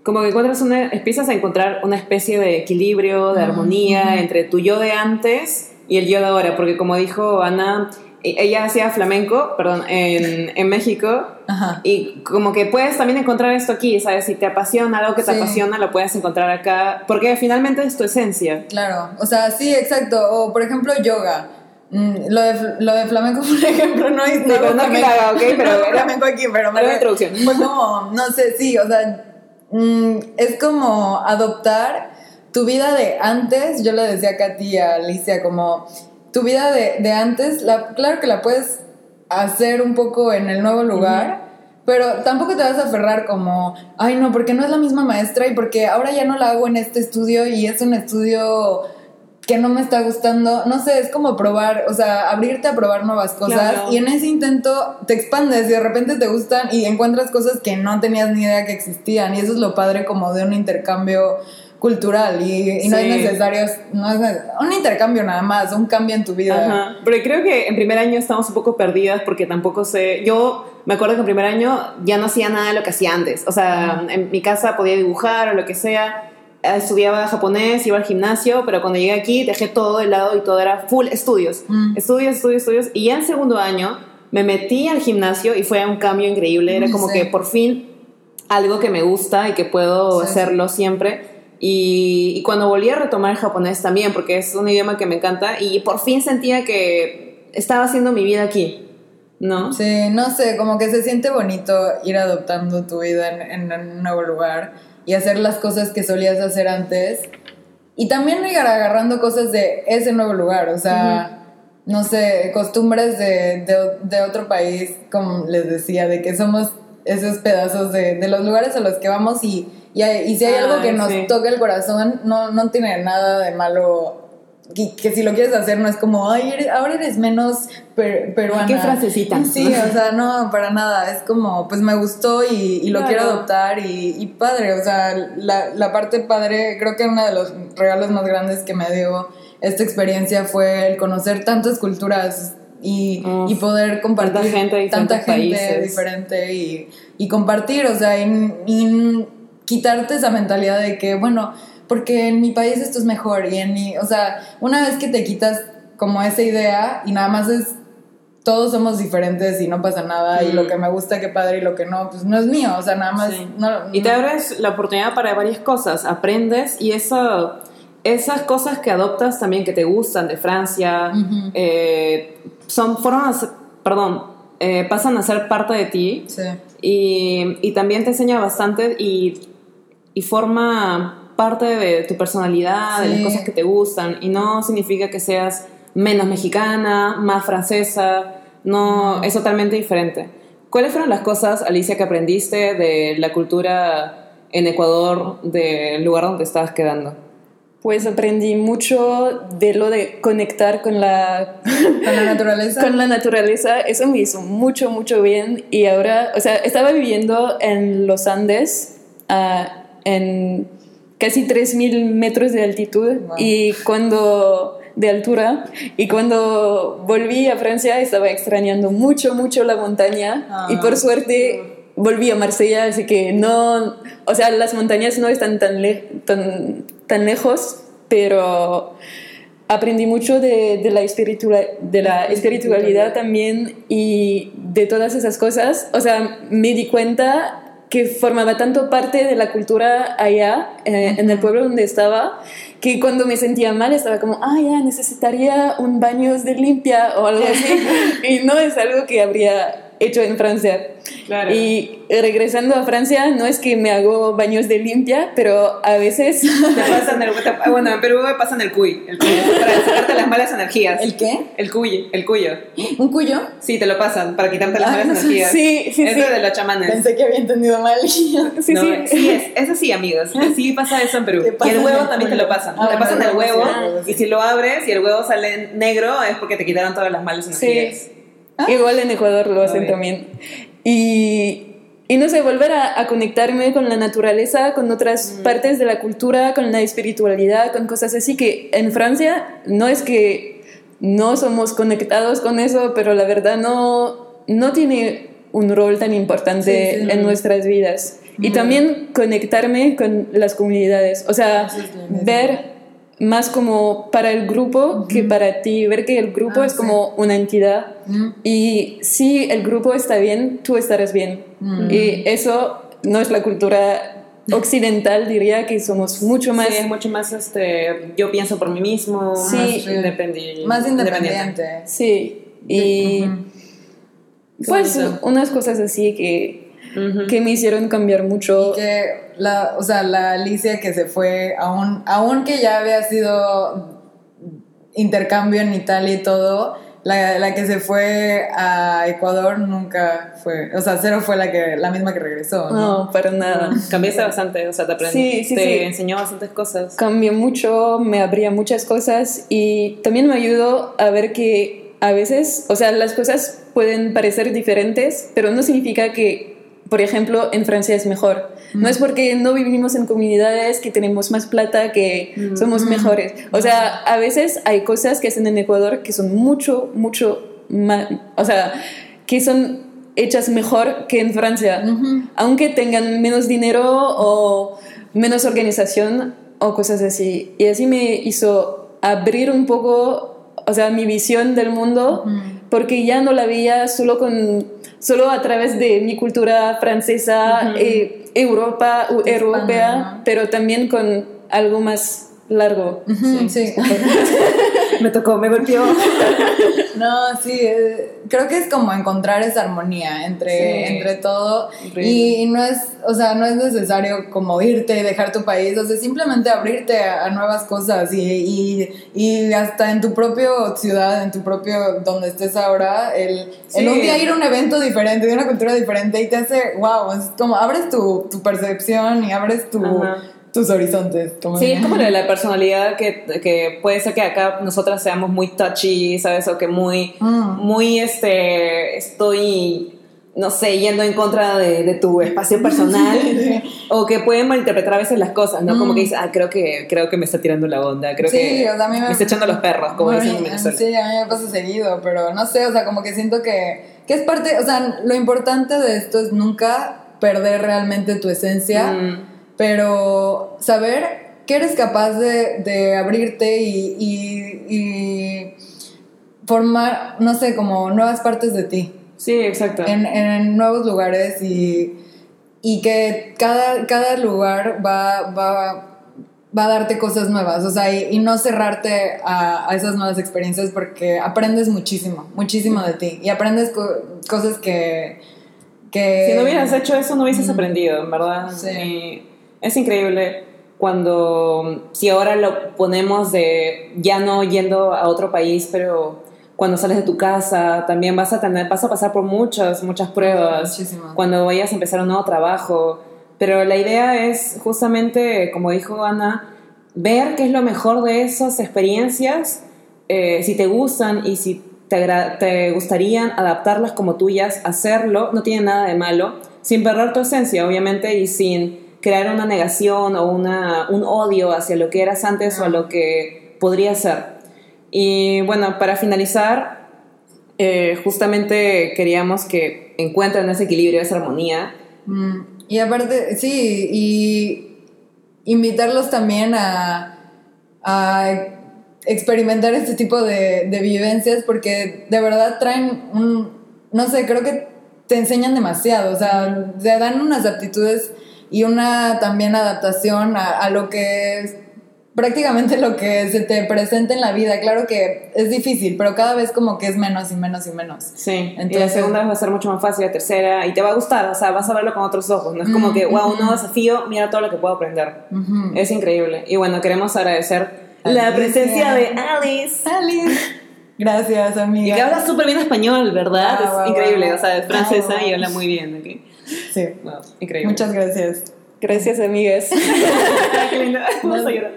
Como que encuentras una, empiezas a encontrar una especie de equilibrio, de armonía entre tu yo de antes y el yo de ahora, porque como dijo Ana, e- ella hacía flamenco, perdón, en, en México, Ajá. y como que puedes también encontrar esto aquí, ¿sabes? Si te apasiona algo que te Sí. apasiona, lo puedes encontrar acá, porque finalmente es tu esencia. Claro, o sea, sí, exacto. O por ejemplo, yoga. Mm, lo, de, lo de flamenco, por ejemplo, no es pero no que lo haga, ok, pero no flamenco aquí, pero me una introducción. Fue como, no sé, sí, o sea, mm, es como adoptar tu vida de antes. Yo le decía a Katy y a Alicia, como tu vida de, de antes, la, claro que la puedes hacer un poco en el nuevo lugar. Pero tampoco te vas a aferrar como, ay no, porque no es la misma maestra y porque ahora ya no la hago en este estudio y es un estudio que no me está gustando. No sé, es como probar, o sea, abrirte a probar nuevas cosas Claro. y en ese intento te expandes y de repente te gustan y encuentras cosas que no tenías ni idea que existían y eso es lo padre como de un intercambio cultural y, y no Sí. es necesario, no es neces- un intercambio nada más, un cambio en tu vida. Ajá. Pero creo que en primer año estamos un poco perdidas porque tampoco sé. Yo me acuerdo que en primer año ya no hacía nada de lo que hacía antes. O sea, en mi casa podía dibujar o lo que sea. Eh, Estudiaba japonés, iba al gimnasio, pero cuando llegué aquí dejé todo de lado y todo era full estudios. Mm. Estudios, estudios, estudios. Y ya en segundo año me metí al gimnasio y fue un cambio increíble. Era Mm, como sí. que por fin algo que me gusta y que puedo sí. hacerlo siempre. Y, y cuando volví a retomar el japonés también, porque es un idioma que me encanta, y por fin sentía que estaba haciendo mi vida aquí, ¿no? Sí, no sé, como que se siente bonito ir adoptando tu vida en, en un nuevo lugar y hacer las cosas que solías hacer antes. Y también ir agarrando cosas de ese nuevo lugar, o sea, no sé, costumbres de, de, de otro país, como les decía, de que somos esos pedazos de, de los lugares a los que vamos y, y, y si hay algo que nos sí. toca el corazón, no, no tiene nada de malo. Que, que si lo quieres hacer no es como, ay, eres- ahora eres menos per- peruana. Qué frasecita. Sí, o sea, no, para nada. Es como, pues me gustó y, y lo Claro. quiero adoptar y, y padre. O sea, la, la parte padre, creo que uno de los regalos más grandes que me dio esta experiencia fue el conocer tantas culturas y, Uf, y poder compartir tanta gente tanta gente países. diferente y, y compartir, o sea, y quitarte esa mentalidad de que, bueno, porque en mi país esto es mejor y en mi, o sea, una vez que te quitas como esa idea y nada más es todos somos diferentes y no pasa nada y lo que me gusta qué padre y lo que no pues no es mío o sea nada más Sí. no, Y te abres la oportunidad para varias cosas, aprendes y eso, esas cosas que adoptas también que te gustan de Francia, eh, son, fueron a ser- perdón, eh, pasan a ser parte de ti sí. y, y también te enseña bastante y, y forma parte de tu personalidad, de las Sí. cosas que te gustan y no significa que seas menos mexicana, más francesa, no, es totalmente diferente. ¿Cuáles fueron las cosas, Alicia, que aprendiste de la cultura en Ecuador, del lugar donde estabas quedando? Pues aprendí mucho de lo de conectar con la, con la naturaleza con la naturaleza. Eso me hizo mucho, mucho bien. Y ahora, o sea, estaba viviendo en los Andes, ah, en casi 3.000 metros de altitud. Wow. Y cuando de altura y cuando volví a Francia estaba extrañando mucho mucho la montaña Ah. y por suerte volví a Marsella así que no o sea las montañas no están tan le- tan, tan lejos pero aprendí mucho de, de la, espiritua- de la espiritualidad también y de todas esas cosas. O sea, me di cuenta que formaba tanto parte de la cultura allá, eh, en el pueblo donde estaba, que cuando me sentía mal estaba como, ah, ya, necesitaría un baño de limpia o algo así. y no es algo que habría hecho en Francia. Claro. Y regresando a Francia, no es que me hago baños de limpia, pero a veces... Te pasan el, te- bueno, en Perú me pasan el cuy, el cuy, para sacarte las malas energías. el qué El cuy, el cuyo. un cuyo Sí, te lo pasan para quitarte las Ah, malas energías. sí, sí, Eso sí. de los chamanes. pensé que había entendido mal Sí, no, sí. sí es, eso sí, amigos. Sí pasa eso en Perú. Y el huevo también te lo pasan. Ah, te pasan el huevo sí, sí. y si lo abres y el huevo sale negro es porque te quitaron todas las malas energías. Igual en Ecuador lo hacen también. Y, y no sé, volver a, a conectarme con la naturaleza, con otras partes de la cultura, con la espiritualidad, con cosas así que en Francia no es que no somos conectados con eso, pero la verdad no, no tiene un rol tan importante Sí, sí. en nuestras vidas. Y también conectarme con las comunidades, o sea, ver más como para el grupo que para ti, ver que el grupo Ah, es sí. como una entidad Mm. y si el grupo está bien, tú estarás bien. Mm. Y eso no es la cultura occidental, diría que somos mucho más... Sí, es mucho más, este, yo pienso por mí mismo, Sí. más Sí. independiente. Más independiente. Sí, y pues bonito. unas cosas así que, que me hicieron cambiar mucho. que la, o sea, la Alicia que se fue, aún, aún que ya había sido intercambio en Italia y todo, la, la que se fue a Ecuador nunca fue, o sea, cero fue la que la misma que regresó, ¿no? No, para nada. Cambiaste bastante, o sea, te aprendí, Sí, sí, te sí. enseñó bastantes cosas. Cambió mucho, me abría muchas cosas y también me ayudó a ver que a veces, o sea, las cosas pueden parecer diferentes, pero no significa que, por ejemplo, en Francia es mejor. No es porque no vivimos en comunidades que tenemos más plata que somos mejores. O sea, a veces hay cosas que hacen en Ecuador que son mucho, mucho más, o sea, que son hechas mejor que en Francia, aunque tengan menos dinero o menos organización o cosas así. Y así me hizo abrir un poco, o sea, mi visión del mundo, porque ya no la veía solo con solo a través de mi cultura francesa, eh, Europa, u- europea, pero también con algo más largo. Sí. Me tocó, me golpeó. No, sí, eh, creo que es como encontrar esa armonía entre, Sí. entre todo Increíble. y no es, o sea, no es necesario como irte y dejar tu país, o sea, simplemente abrirte a, a nuevas cosas y, y, y hasta en tu propio ciudad, en tu propio, donde estés ahora, el, Sí. el un día ir a un evento diferente, de una cultura diferente y te hace, wow, es como abres tu, tu percepción y abres tu, Ajá. Tus horizontes. Sí, es como lo de la personalidad que, que puede ser que acá nosotras seamos muy touchy, ¿sabes? O que muy, Mm. muy, este, estoy, no sé, yendo en contra de, de tu espacio personal. o que pueden malinterpretar a veces las cosas, ¿no? Como que dices, ah, creo que, creo que me está tirando la onda, creo Sí, que o sea, a mí me- está echando los perros, como dicen en Venezuela. Sí, a mí me pasa seguido, pero no sé, o sea, como que siento que, que es parte, o sea, lo importante de esto es nunca perder realmente tu esencia, Mm. Pero saber que eres capaz de, de abrirte y, y- y formar, no sé, como nuevas partes de ti Sí, exacto. en, en nuevos lugares y, y que cada, cada lugar va, va, va a darte cosas nuevas, o sea, y, y no cerrarte a, a esas nuevas experiencias porque aprendes muchísimo, muchísimo de ti y aprendes co- cosas que... que Si no hubieras hecho eso, no hubieses aprendido, en verdad. Sí. Y es increíble cuando, si ahora lo ponemos de ya no yendo a otro país, pero cuando sales de tu casa, también vas a tener, vas a pasar por muchas, muchas pruebas. Muchísimo. Cuando vayas a empezar un nuevo trabajo. Pero la idea es justamente, como dijo Ana, ver qué es lo mejor de esas experiencias, eh, si te gustan y si te, te gustarían adaptarlas como tuyas, hacerlo, no tiene nada de malo, sin perder tu esencia, obviamente, y sin crear una negación o una, un odio hacia lo que eras antes o a lo que podría ser. Y bueno, para finalizar, eh, justamente queríamos que encuentren ese equilibrio, esa armonía. Mm, Y aparte, sí, y invitarlos también a, a experimentar este tipo de, de vivencias porque de verdad traen un, no sé, creo que te enseñan demasiado, o sea, te dan unas aptitudes y una también adaptación a, a lo que es prácticamente lo que se te presenta en la vida. Claro que es difícil, pero cada vez como que es menos y menos y menos. Sí, y la Entonces- segunda va a ser mucho más fácil, la tercera, y te va a gustar, o sea, vas a verlo con otros ojos, no es como que, wow, un nuevo desafío, mira todo lo que puedo aprender. Ujú. Es increíble. Y bueno, queremos agradecer la Alicia. presencia de Alice. Alice. Gracias, Y amiga. que habla súper bien español, ¿verdad? Ah, es guau, increíble, guau. o sea, es francesa Ah, y habla muy bien. ¿ok? Sí. Wow, increíble. Muchas gracias. Gracias, amigas. Qué linda. Vamos a llorar.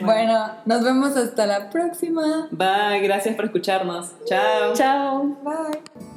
Bueno, nos vemos hasta la próxima. Bye, gracias por escucharnos. Chao. Chao. Bye.